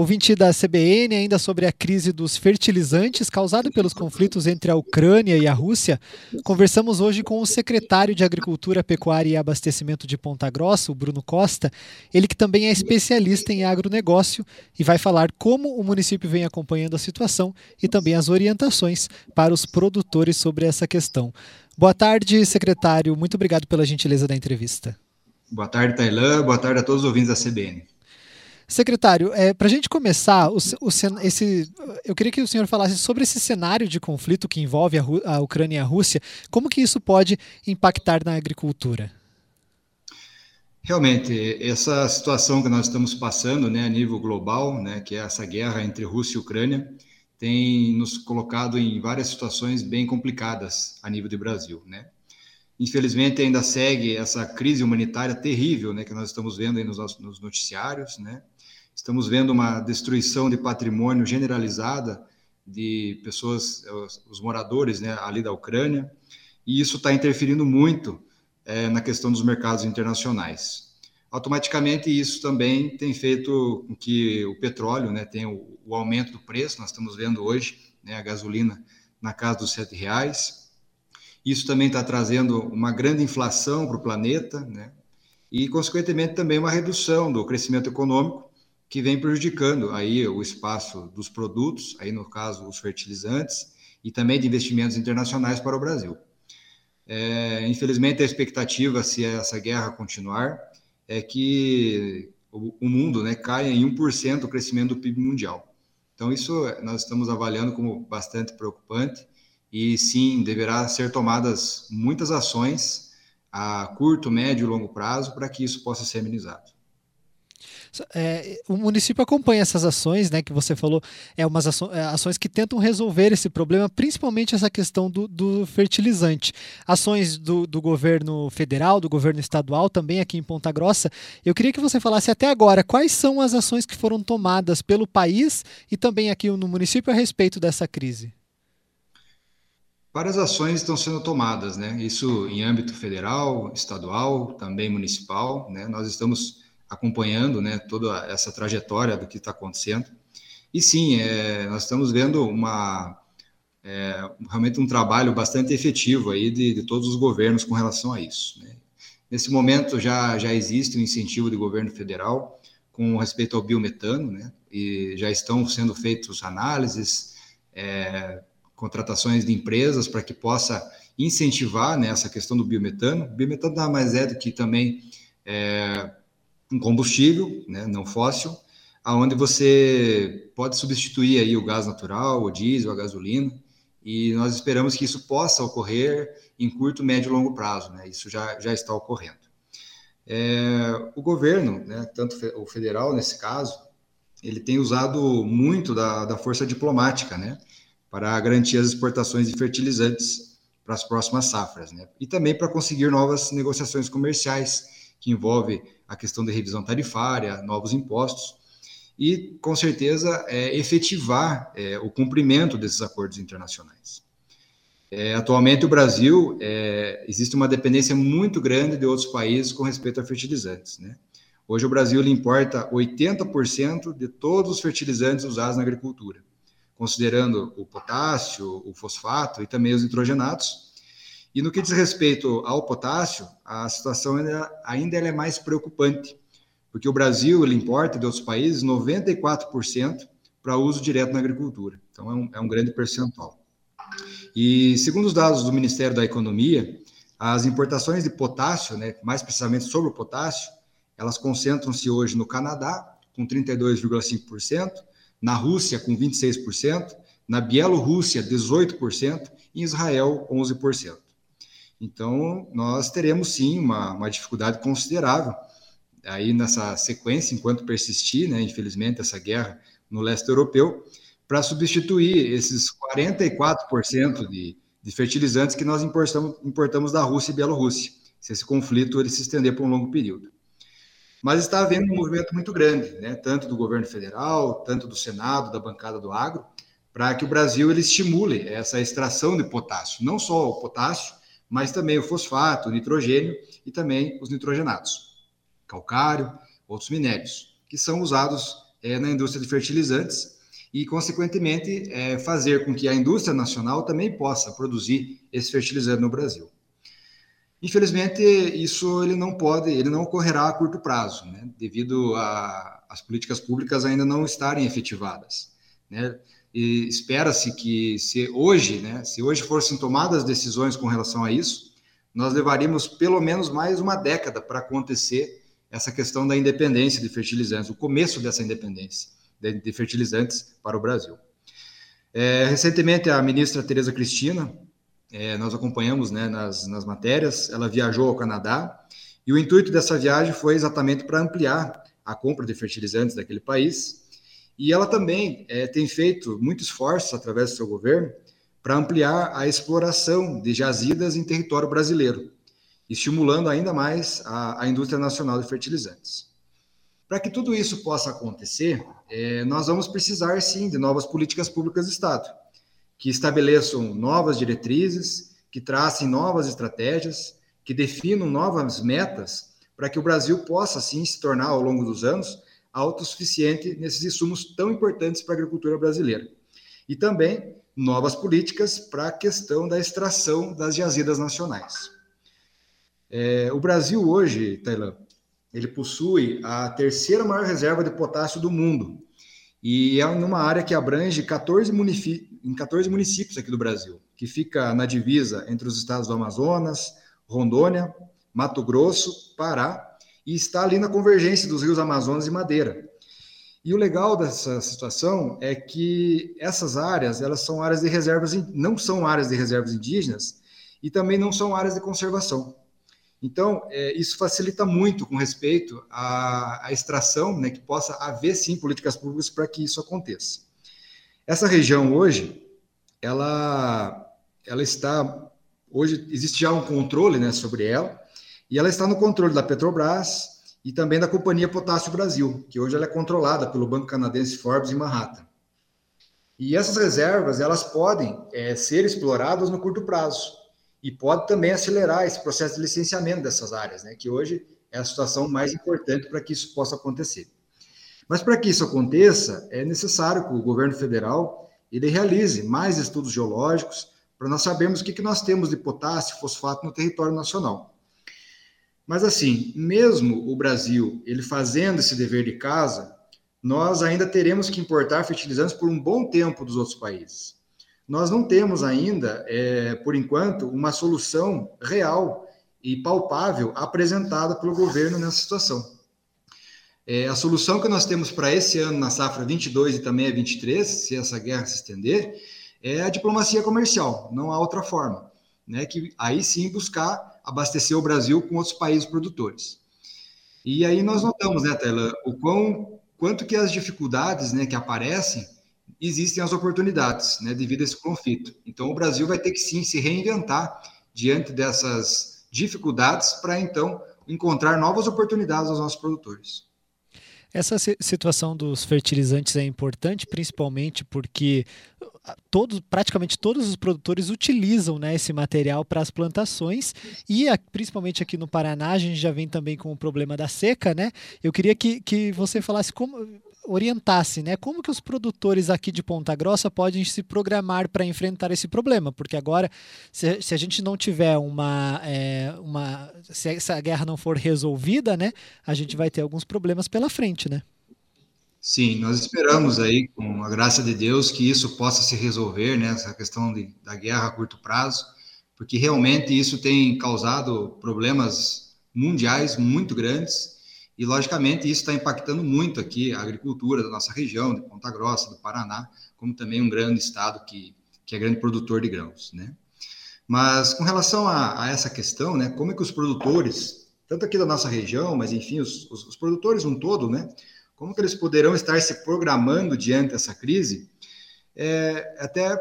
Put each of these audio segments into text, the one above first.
Ouvinte da CBN, ainda sobre a crise dos fertilizantes causada pelos conflitos entre a Ucrânia e a Rússia, conversamos hoje com o secretário de Agricultura, Pecuária e Abastecimento de Ponta Grossa, o Bruno Costa, ele que também é especialista em agronegócio e vai falar como o município vem acompanhando a situação e também as orientações para os produtores sobre essa questão. Boa tarde, secretário. Muito obrigado pela gentileza da entrevista. Boa tarde, Tailã. Boa tarde a todos os ouvintes da CBN. Secretário, é, para a gente começar, o, o, esse, eu queria que o senhor falasse sobre esse cenário de conflito que envolve a, a, Ucrânia e a Rússia. Como que isso pode impactar na agricultura? Realmente, essa situação que nós estamos passando né, a nível global, né, que é essa guerra entre Rússia e Ucrânia, tem nos colocado em várias situações bem complicadas a nível do Brasil. Né? Infelizmente, ainda segue essa crise humanitária terrível né, que nós estamos vendo nos, nos noticiários. Né? Estamos vendo uma destruição de patrimônio generalizada de pessoas, os, moradores né, ali da Ucrânia, e isso está interferindo muito é, na questão dos mercados internacionais. Automaticamente, isso também tem feito com que o petróleo né, tenha o, o aumento do preço, nós estamos vendo hoje né, a gasolina na casa dos R$ reais. Isso também está trazendo uma grande inflação para o planeta, né? e, consequentemente, também uma redução do crescimento econômico, que vem prejudicando aí o espaço dos produtos, aí no caso os fertilizantes, e também de investimentos internacionais para o Brasil. É, infelizmente, a expectativa, se essa guerra continuar, é que o, o mundo né, caia em 1% o crescimento do PIB mundial. Então, isso nós estamos avaliando como bastante preocupante e sim, deverá ser tomadas muitas ações a curto, médio e longo prazo para que isso possa ser amenizado. É, o município acompanha essas ações, né, que você falou, é umas ações, é, ações que tentam resolver esse problema, principalmente essa questão do, do fertilizante. Ações do, do, governo federal, do governo estadual, também aqui em Ponta Grossa. Eu queria que você falasse até agora quais são as ações que foram tomadas pelo país e também aqui no município a respeito dessa crise. Várias ações estão sendo tomadas, né? Isso em âmbito federal, estadual, também municipal, né? Nós estamos acompanhando né, toda essa trajetória do que está acontecendo. E sim, é, nós estamos vendo uma, é, realmente um trabalho bastante efetivo aí de, de, todos os governos com relação a isso. Né? Nesse momento já, já existe um incentivo do governo federal com respeito ao biometano, né? e já estão sendo feitas análises, é, contratações de empresas para que possa incentivar né, essa questão do biometano. O biometano nada mais é do que também é, um combustível, né, não fóssil, aonde você pode substituir aí o gás natural, o diesel, a gasolina, e nós esperamos que isso possa ocorrer em curto, médio e longo prazo, né? Isso já, já está ocorrendo. É, o governo, né, tanto o federal nesse caso, ele tem usado muito da, da força diplomática, né, para garantir as exportações de fertilizantes para as próximas safras, né, e também para conseguir novas negociações comerciais que envolve a questão da revisão tarifária, novos impostos, e, com certeza, é, efetivar é, o cumprimento desses acordos internacionais. É, atualmente, o Brasil é, existe uma dependência muito grande de outros países com respeito a fertilizantes. Né? Hoje, o Brasil importa 80% de todos os fertilizantes usados na agricultura, considerando o potássio, o fosfato e também os nitrogenados, e no que diz respeito ao potássio, a situação ainda, ainda é mais preocupante, porque o Brasil ele importa de outros países 94% para uso direto na agricultura. Então, é um, é um grande percentual. E segundo os dados do Ministério da Economia, as importações de potássio, né, mais precisamente sobre o potássio, elas concentram-se hoje no Canadá, com 32,5%, na Rússia, com 26%, na Bielorrússia, 18%, e em Israel, 11%. Então, nós teremos sim uma, uma dificuldade considerável. Aí nessa sequência, enquanto persistir, né, infelizmente, essa guerra no leste europeu, para substituir esses 44% de, de fertilizantes que nós importamos, importamos da Rússia e Bielorrússia, se esse conflito ele se estender por um longo período. Mas está havendo um movimento muito grande, né, tanto do governo federal, tanto do Senado, da bancada do agro, para que o Brasil ele estimule essa extração de potássio, não só o potássio, mas também o fosfato, o nitrogênio e também os nitrogenados, calcário, outros minérios, que são usados é, na indústria de fertilizantes e, consequentemente, é, fazer com que a indústria nacional também possa produzir esse fertilizante no Brasil. Infelizmente, isso ele não pode, ele não ocorrerá a curto prazo, né, devido às políticas públicas ainda não estarem efetivadas. Né? E espera-se que, se hoje, né, se hoje fossem tomadas decisões com relação a isso, nós levaríamos pelo menos mais uma década para acontecer essa questão da independência de fertilizantes, o começo dessa independência de, fertilizantes para o Brasil. É, recentemente, a ministra Tereza Cristina, é, nós acompanhamos né, nas, nas matérias, ela viajou ao Canadá e o intuito dessa viagem foi exatamente para ampliar a compra de fertilizantes daquele país. E ela também é, tem feito muitos esforços através do seu governo para ampliar a exploração de jazidas em território brasileiro, estimulando ainda mais a, a indústria nacional de fertilizantes. Para que tudo isso possa acontecer, é, nós vamos precisar sim de novas políticas públicas do Estado, que estabeleçam novas diretrizes, que tracem novas estratégias, que definam novas metas para que o Brasil possa sim se tornar ao longo dos anos autossuficiente nesses insumos tão importantes para a agricultura brasileira. E também novas políticas para a questão da extração das jazidas nacionais. É, o Brasil hoje, Tailã, ele possui a terceira maior reserva de potássio do mundo e é numa área que abrange 14 em 14 municípios aqui do Brasil, que fica na divisa entre os estados do Amazonas, Rondônia, Mato Grosso, Pará e está ali na convergência dos rios Amazonas e Madeira. E o legal dessa situação é que essas áreas, elas são áreas de reservas, não são áreas de reservas indígenas e também não são áreas de conservação. Então, é, isso facilita muito com respeito à, à extração, né, que possa haver sim políticas públicas para que isso aconteça. Essa região hoje, ela, ela está, hoje existe já um controle né, sobre ela, e ela está no controle da Petrobras e também da Companhia Potássio Brasil, que hoje ela é controlada pelo Banco Canadense Forbes em Manhattan. E essas reservas, elas podem é, ser exploradas no curto prazo, e pode também acelerar esse processo de licenciamento dessas áreas, né, que hoje é a situação mais importante para que isso possa acontecer. Mas para que isso aconteça, é necessário que o governo federal ele realize mais estudos geológicos para nós sabermos o que, que nós temos de potássio e fosfato no território nacional. Mas assim, mesmo o Brasil ele fazendo esse dever de casa, nós ainda teremos que importar fertilizantes por um bom tempo dos outros países nós não temos ainda, é, por enquanto, uma solução real e palpável apresentada pelo governo nessa situação. É, a solução que nós temos para esse ano, na safra 22 e também a 23, se essa guerra se estender, é a diplomacia comercial, não há outra forma. Né, que aí sim buscar abastecer o Brasil com outros países produtores. E aí nós notamos, né, Tela, o quão, quanto que as dificuldades né, que aparecem existem as oportunidades, né, devido a esse conflito. Então, o Brasil vai ter que sim se reinventar diante dessas dificuldades para então encontrar novas oportunidades aos nossos produtores. Essa situação dos fertilizantes é importante, principalmente porque ah, todos, praticamente todos os produtores utilizam né, esse material para as plantações e principalmente aqui no Paraná a gente já vem também com o problema da seca, né? Eu queria que, que você falasse como orientasse, né? Como que os produtores aqui de Ponta Grossa podem se programar para enfrentar esse problema? Porque agora, se, se a gente não tiver uma, é, uma, se essa guerra não for resolvida, né? A gente vai ter alguns problemas pela frente, né? Sim, nós esperamos aí, com a graça de Deus, que isso possa se resolver, né? Essa questão de, da guerra a curto prazo, porque realmente isso tem causado problemas mundiais muito grandes e, logicamente, isso está impactando muito aqui a agricultura da nossa região, de Ponta Grossa, do Paraná, como também um grande estado que, que é grande produtor de grãos, né? Mas com relação a, a essa questão, né, como é que os produtores, tanto aqui da nossa região, mas enfim, os, os, os produtores um todo, né, como que eles poderão estar se programando diante dessa crise? É, até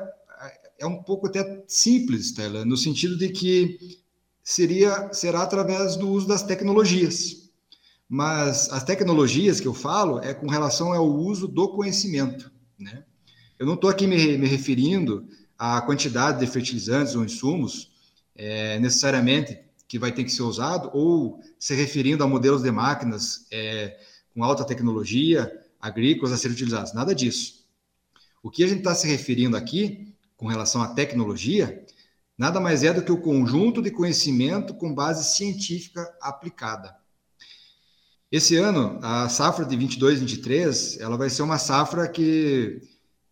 é um pouco até simples, Tela, no sentido de que seria será através do uso das tecnologias. Mas as tecnologias que eu falo é com relação ao uso do conhecimento, né? Eu não estou aqui me, me, referindo à quantidade de fertilizantes ou insumos é, necessariamente que vai ter que ser usado, ou se referindo a modelos de máquinas é, com alta tecnologia, agrícolas a serem utilizados. Nada disso. O que a gente está se referindo aqui, com relação à tecnologia, nada mais é do que o conjunto de conhecimento com base científica aplicada. Esse ano, a safra de 22, 23, ela vai ser uma safra que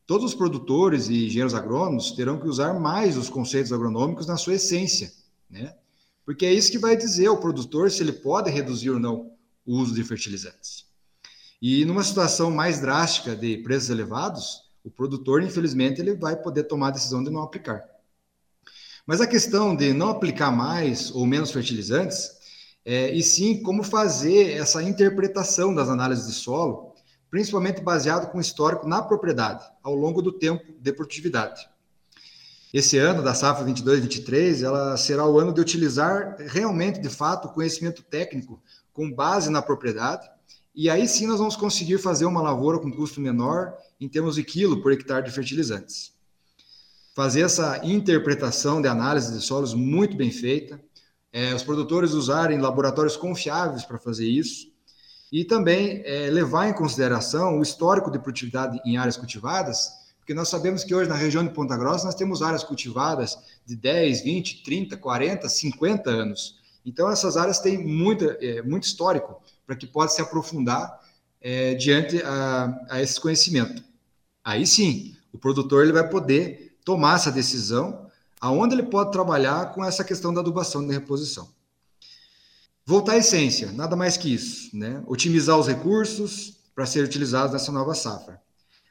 todos os produtores e engenheiros agrônomos terão que usar mais os conceitos agronômicos na sua essência, né? Porque é isso que vai dizer ao produtor se ele pode reduzir ou não o uso de fertilizantes. E numa situação mais drástica de preços elevados, o produtor, infelizmente, ele vai poder tomar a decisão de não aplicar. Mas a questão de não aplicar mais ou menos fertilizantes, é, e sim como fazer essa interpretação das análises de solo, principalmente baseado com histórico na propriedade, ao longo do tempo de produtividade. Esse ano, da safra 22-23, ela será o ano de utilizar realmente, de fato, o conhecimento técnico com base na propriedade, e aí sim nós vamos conseguir fazer uma lavoura com custo menor em termos de quilo por hectare de fertilizantes. Fazer essa interpretação de análise de solos muito bem feita, é, os produtores usarem laboratórios confiáveis para fazer isso, e também é, levar em consideração o histórico de produtividade em áreas cultivadas, porque nós sabemos que hoje na região de Ponta Grossa nós temos áreas cultivadas de 10, 20, 30, 40, 50 anos. Então essas áreas têm muita, é, muito histórico para que possa se aprofundar é, diante a, a esse conhecimento. Aí sim, o produtor ele vai poder tomar essa decisão, aonde ele pode trabalhar com essa questão da adubação e da reposição. Voltar à essência, nada mais que isso, né? Otimizar os recursos para serem utilizados nessa nova safra.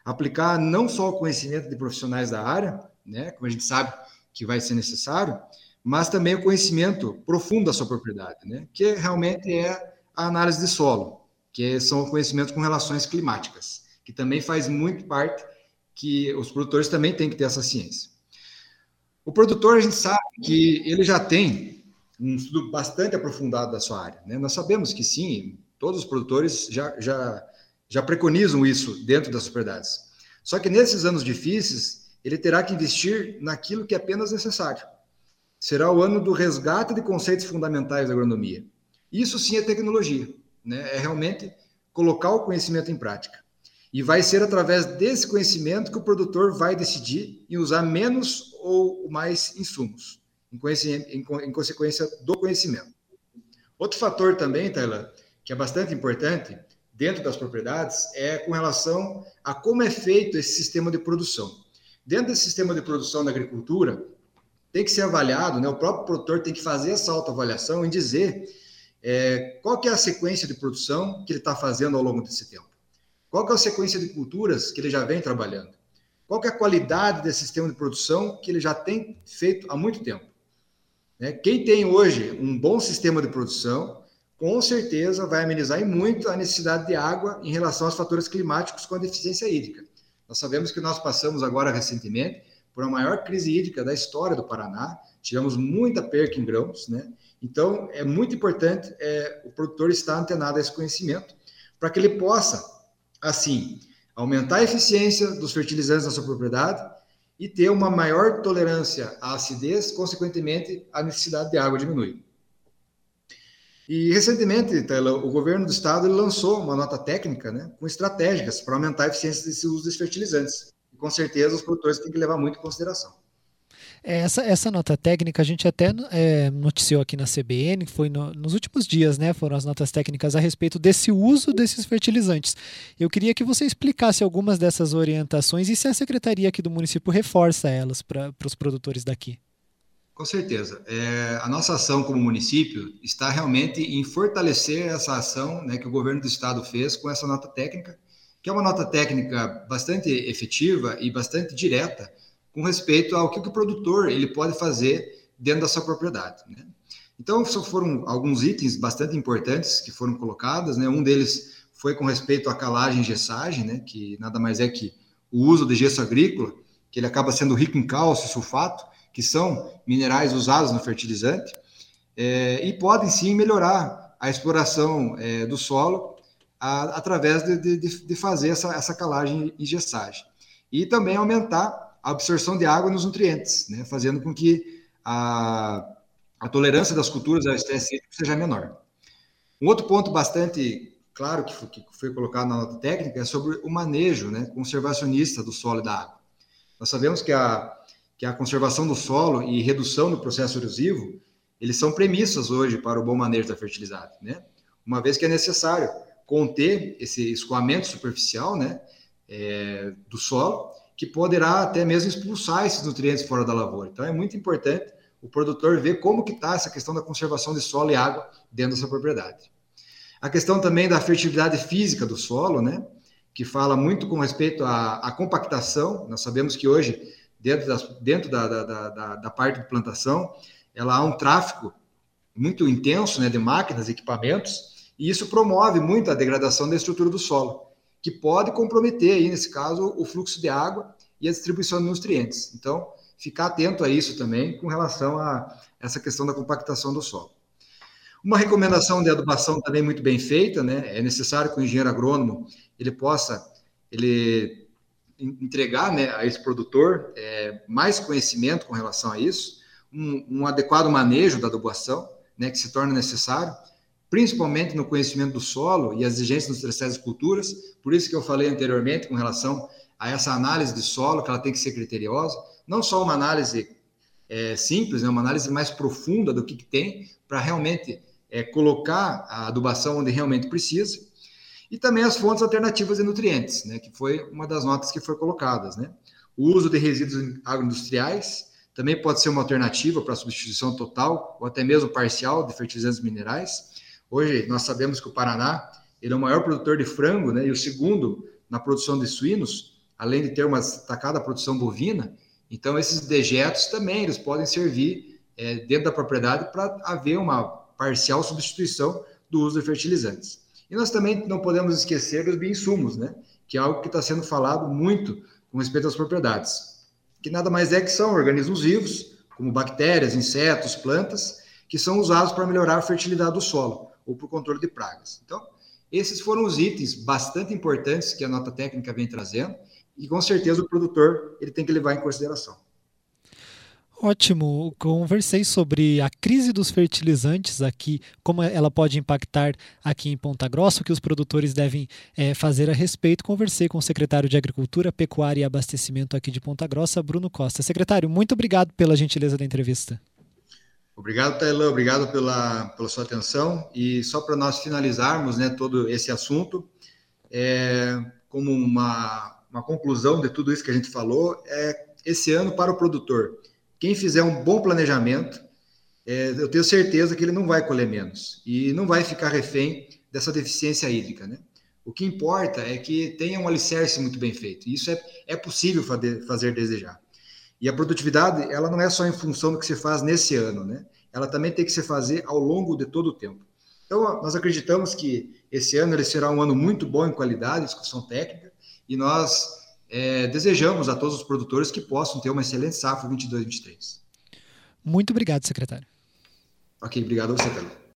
Aplicar não só o conhecimento de profissionais da área, né, como a gente sabe que vai ser necessário, mas também o conhecimento profundo da sua propriedade, né, que realmente é a análise de solo, que são conhecimentos com relações climáticas, que também faz muito parte que os produtores também têm que ter essa ciência. O produtor, a gente sabe que ele já tem um estudo bastante aprofundado da sua área. Né? Nós sabemos que sim, todos os produtores já, já, já preconizam isso dentro das propriedades. Só que nesses anos difíceis, ele terá que investir naquilo que é apenas necessário. Será o ano do resgate de conceitos fundamentais da agronomia. Isso sim é tecnologia, né? É realmente colocar o conhecimento em prática. E vai ser através desse conhecimento que o produtor vai decidir em usar menos ou mais insumos, em, em, em consequência do conhecimento. Outro fator também, Taylor, que é bastante importante dentro das propriedades, é com relação a como é feito esse sistema de produção. Dentro desse sistema de produção da agricultura, tem que ser avaliado, né? o próprio produtor tem que fazer essa autoavaliação e dizer é, qual que é a sequência de produção que ele está fazendo ao longo desse tempo? Qual é a sequência de culturas que ele já vem trabalhando? Qual é a qualidade desse sistema de produção que ele já tem feito há muito tempo? Né? Quem tem hoje um bom sistema de produção, com certeza vai amenizar muito a necessidade de água em relação aos fatores climáticos com a deficiência hídrica. Nós sabemos que nós passamos agora recentemente por a maior crise hídrica da história do Paraná, tivemos muita perca em grãos, né? Então, é muito importante é, o produtor estar antenado a esse conhecimento para que ele possa, assim, aumentar a eficiência dos fertilizantes na sua propriedade e ter uma maior tolerância à acidez, consequentemente, a necessidade de água diminui. E recentemente, o governo do estado lançou uma nota técnica né, com estratégias para aumentar a eficiência desse uso dos fertilizantes. E com certeza os produtores têm que levar muito em consideração. É, essa, essa nota técnica a gente até é, noticiou aqui na CBN, foi no, nos últimos dias, né? Foram as notas técnicas a respeito desse uso desses fertilizantes. Eu queria que você explicasse algumas dessas orientações e se a secretaria aqui do município reforça elas para os produtores daqui. Com certeza. É, a nossa ação como município está realmente em fortalecer essa ação né, que o governo do estado fez com essa nota técnica, que é uma nota técnica bastante efetiva e bastante direta com respeito ao que, o produtor ele pode fazer dentro da sua propriedade. Né? Então, só foram alguns itens bastante importantes que foram colocados. Né? Um deles foi com respeito à calagem e gessagem, né? que nada mais é que o uso de gesso agrícola, que ele acaba sendo rico em cálcio e sulfato, que são minerais usados no fertilizante, é, e podem sim melhorar a exploração é, do solo a, através de, de, de, fazer essa, essa calagem e gessagem. E também aumentar a absorção de água nos nutrientes, né, fazendo com que a, a tolerância das culturas ao estresse hídrico seja menor. Um outro ponto bastante claro que foi, que foi colocado na nota técnica é sobre o manejo né, conservacionista do solo e da água. Nós sabemos que a, que a conservação do solo e redução do processo erosivo, eles são premissas hoje para o bom manejo da fertilidade, né? Uma vez que é necessário conter esse escoamento superficial, né, é, do solo, que poderá até mesmo expulsar esses nutrientes fora da lavoura. Então é muito importante o produtor ver como que está essa questão da conservação de solo e água dentro dessa propriedade. A questão também da fertilidade física do solo, né? Que fala muito com respeito à, à compactação. Nós sabemos que hoje, dentro, das, dentro da, da, da, da, parte de plantação, ela há um tráfego muito intenso né, de máquinas, equipamentos, e isso promove muito a degradação da estrutura do solo, que pode comprometer, aí, nesse caso, o fluxo de água e a distribuição de nutrientes. Então, ficar atento a isso também com relação a essa questão da compactação do solo. Uma recomendação de adubação também muito bem feita, né? É necessário que o engenheiro agrônomo ele possa ele entregar né, a esse produtor é, mais conhecimento com relação a isso, um, um, adequado manejo da adubação, né, que se torna necessário, principalmente no conhecimento do solo e as exigências dos terceiras culturas. Por isso que eu falei anteriormente com relação a essa análise de solo, que ela tem que ser criteriosa, não só uma análise é, simples, né, uma análise mais profunda do que, que tem, para realmente é, colocar a adubação onde realmente precisa, e também as fontes alternativas de nutrientes, né, que foi uma das notas que foi colocadas. Né? O uso de resíduos agroindustriais também pode ser uma alternativa para substituição total ou até mesmo parcial de fertilizantes minerais. Hoje nós sabemos que o Paraná ele é o maior produtor de frango né, e o segundo na produção de suínos, além de ter uma destacada produção bovina. Então esses dejetos também eles podem servir é, dentro da propriedade para haver uma parcial substituição do uso de fertilizantes. E nós também não podemos esquecer dos bioinsumos, né? que é algo que está sendo falado muito com respeito às propriedades, que nada mais é que são organismos vivos, como bactérias, insetos, plantas, que são usados para melhorar a fertilidade do solo ou para o controle de pragas. Então, esses foram os itens bastante importantes que a nota técnica vem trazendo e com certeza o produtor ele tem que levar em consideração. Ótimo, conversei sobre a crise dos fertilizantes aqui, como ela pode impactar aqui em Ponta Grossa, o que os produtores devem é, fazer a respeito. Conversei com o secretário de Agricultura, Pecuária e Abastecimento aqui de Ponta Grossa, Bruno Costa. Secretário, muito obrigado pela gentileza da entrevista. Obrigado, Tailã, obrigado pela, pela sua atenção. E só para nós finalizarmos né, todo esse assunto, é, como uma, uma conclusão de tudo isso que a gente falou, é esse ano para o produtor quem fizer um bom planejamento, é, eu tenho certeza que ele não vai colher menos e não vai ficar refém dessa deficiência hídrica, né? O que importa é que tenha um alicerce muito bem feito. Isso é, é possível fazer, fazer desejar. E a produtividade, ela não é só em função do que se faz nesse ano, né? Ela também tem que se fazer ao longo de todo o tempo. Então, nós acreditamos que esse ano ele será um ano muito bom em qualidade, discussão técnica, e nós é, desejamos a todos os produtores que possam ter uma excelente safra 22-23. Muito obrigado, secretário. Ok, obrigado a você, Carlos.